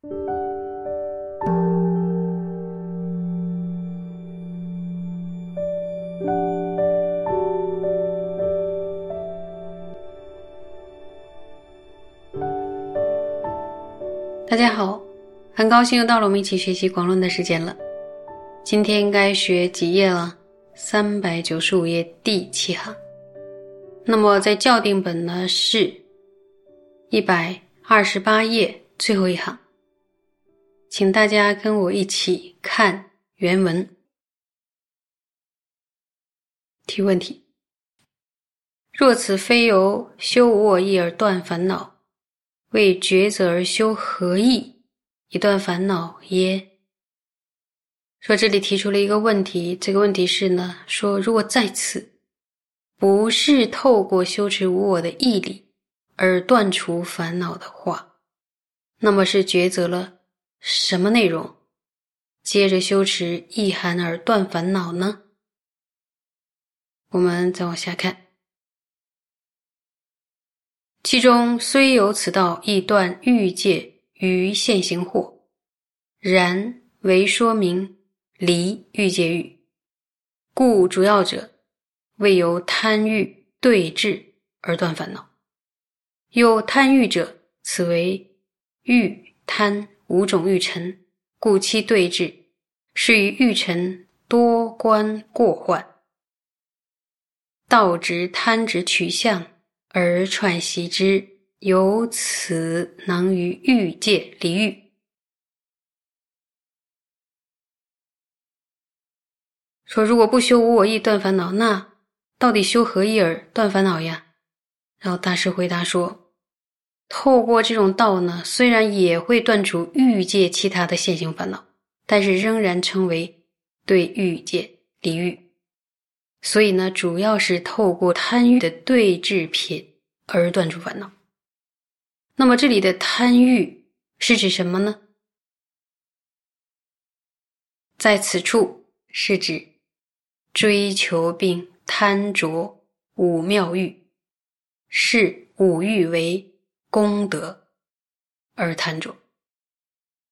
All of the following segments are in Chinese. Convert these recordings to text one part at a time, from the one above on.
大家好，很高兴又到了我们一起学习广论的时间了。今天应该学几页了？三百九十五页第七行。那么在校订本呢是一百二十八页最后一行，请大家跟我一起看原文。提问题：若此非由修无我意而断烦恼？为抉择而修何意，一段烦恼耶？说这里提出了一个问题，这个问题是呢，说如果在此不是透过修持无我的毅力而断除烦恼的话，那么是抉择了什么内容？接着修持意寒而断烦恼呢？我们再往下看。其中虽有此道，亦断欲界于现行惑，然为说明离欲界欲，故主要者为由贪欲对治而断烦恼。有贪欲者，此为欲贪五种欲尘，故其对治是于欲尘多观过患，道直贪执取向。而串习之，由此能于欲界离欲。说如果不修无我意断烦恼，那到底修何意而断烦恼呀？然后大师回答说：透过这种道呢，虽然也会断除欲界其他的现行烦恼，但是仍然称为对欲界离欲。所以呢，主要是透过贪欲的对治品而断除烦恼。那么这里的贪欲是指什么呢？在此处是指追求并贪着五妙欲，视五欲为功德而贪着。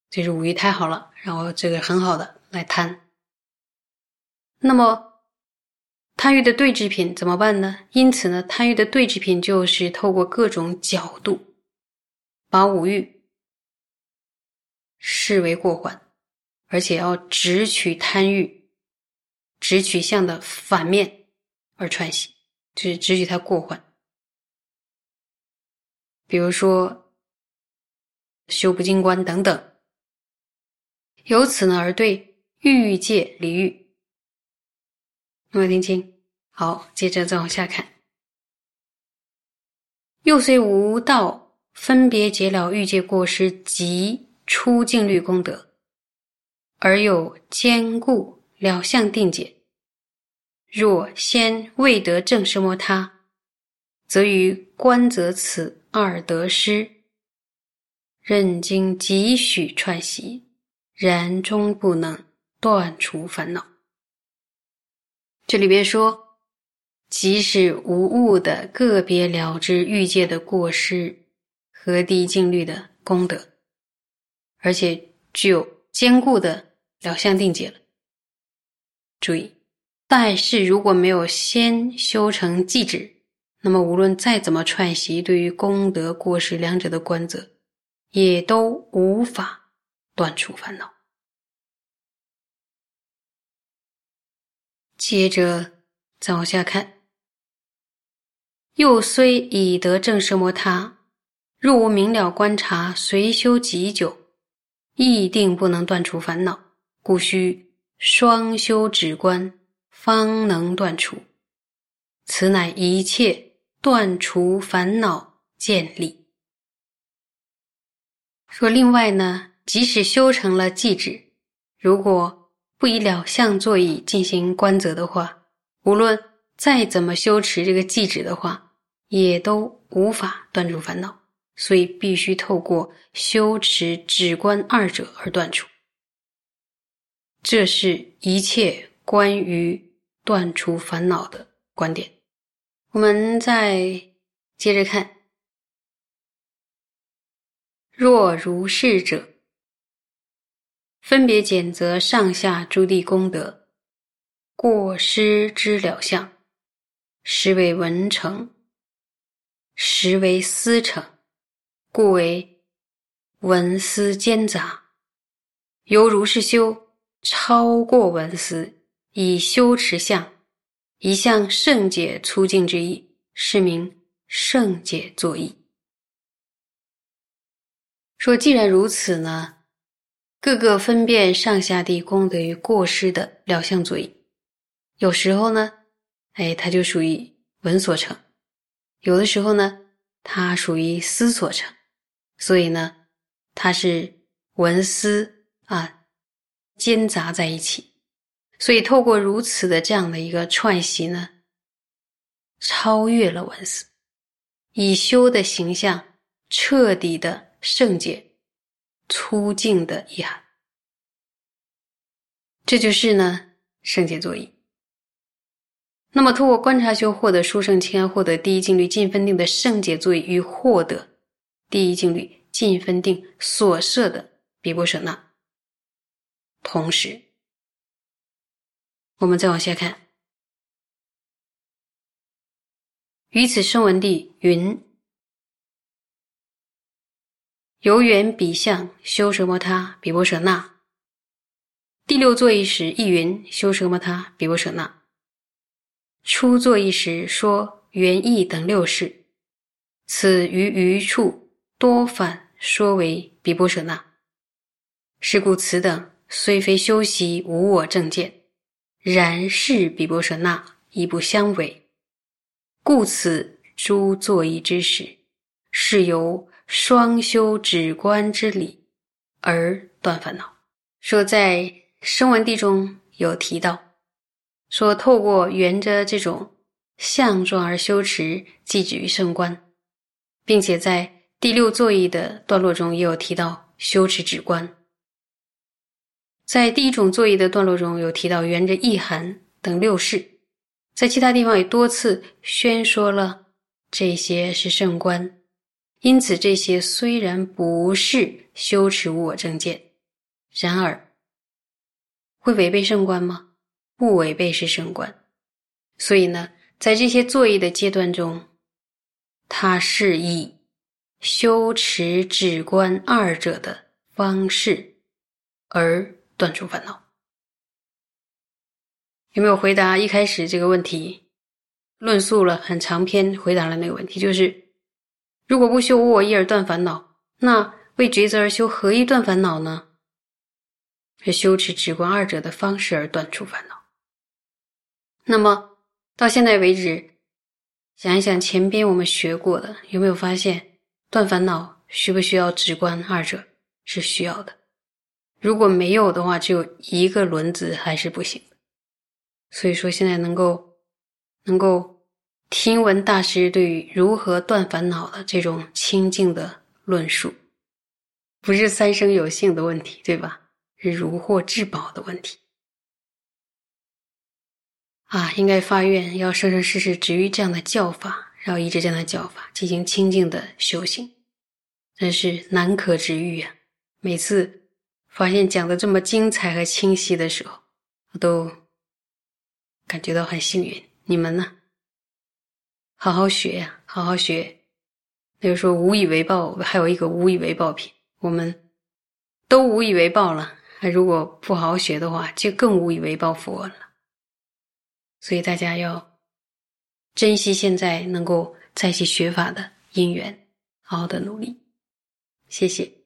就是五欲太好了，然后这个很好的来贪。那么。贪欲的对治品怎么办呢？因此呢，贪欲的对治品就是透过各种角度，把五欲视为过患，而且要直取贪欲直取向的反面而穿习，就是直取它过患。比如说修不净观等等，由此呢而对欲界离欲。有没有听清？好，接着再往下看。又虽无道分别解了欲界过失及出境律功德，而有坚固了相定解。若先未得正什摩他，则于观则此二得失，任经几许串习，然终不能断除烦恼。这里边说，即使无物的个别了知欲界的过失和低净律的功德，而且具有坚固的了相定解了。注意，但是如果没有先修成寂止，那么无论再怎么串习，对于功德过失两者的观则，也都无法断除烦恼。接着再往下看，又虽已得正摄摩他，若无明了观察，随修极久，亦定不能断除烦恼，故须双修止观，方能断除。此乃一切断除烦恼建立。说另外呢，即使修成了寂止，如果不以了相座椅进行观则的话，无论再怎么修持这个寂止的话，也都无法断除烦恼。所以必须透过修持止观二者而断除。这是一切关于断除烦恼的观点。我们再接着看：若如是者，分别检则上下诸地功德，过失之了相，实为文成，实为思成，故为文思兼杂。由如是修，超过文思，以修持相，一向圣解粗净之意，是名圣解作意。说既然如此呢？各个分辨上下地功德于过失的了相作意，有时候呢，哎，它就属于文所成；有的时候呢，它属于思所成。所以呢，它是文思啊兼杂在一起。所以透过如此的这样的一个串习呢，超越了文思，以修的形象彻底的圣洁。粗净的遗憾，这就是呢圣洁作意。那么，通过观察修获得殊胜清安，获得第一境律尽分定的圣洁作意，与获得第一境律尽分定所设的比波舍那，同时，我们再往下看，于此声闻地云。由缘比相修什么他比波舍那。第六作一时亦云修什么他比波舍那。初坐一时说缘意等六事，此于余处多反说为比波舍那。是故此等虽非修习无我正见，然是比波舍那亦不相违。故此诸作意之时，是由。双修止观之理而断烦恼。说在声闻地中有提到，说透过缘着这种相状而修持，即止于圣观，并且在第六座意的段落中也有提到修持止观。在第一种座义的段落中有提到缘着意涵等六事，在其他地方也多次宣说了这些是圣观。因此，这些虽然不是修持无我正见，然而会违背圣观吗？不违背是圣观。所以呢，在这些作业的阶段中，它是以修持止观二者的方式而断除烦恼。有没有回答一开始这个问题？论述了很长篇，回答了那个问题，就是。如果不修无我意而断烦恼，那为抉择而修何以断烦恼呢？是修持直观二者的方式而断除烦恼。那么到现在为止，想一想前边我们学过的，有没有发现断烦恼需不需要直观二者？是需要的。如果没有的话，只有一个轮子还是不行。所以说，现在能够能够。听闻大师对于如何断烦恼的这种清净的论述，不是三生有幸的问题，对吧？是如获至宝的问题啊！应该发愿要生生世世止于这样的教法，然后依着这样的教法进行清净的修行，真是难可止欲啊！每次发现讲的这么精彩和清晰的时候，我都感觉到很幸运。你们呢？好好学呀，好好学。那就说无以为报，还有一个无以为报品，我们都无以为报了。那如果不好好学的话，就更无以为报佛了。所以大家要珍惜现在能够在一起学法的因缘，好好的努力。谢谢。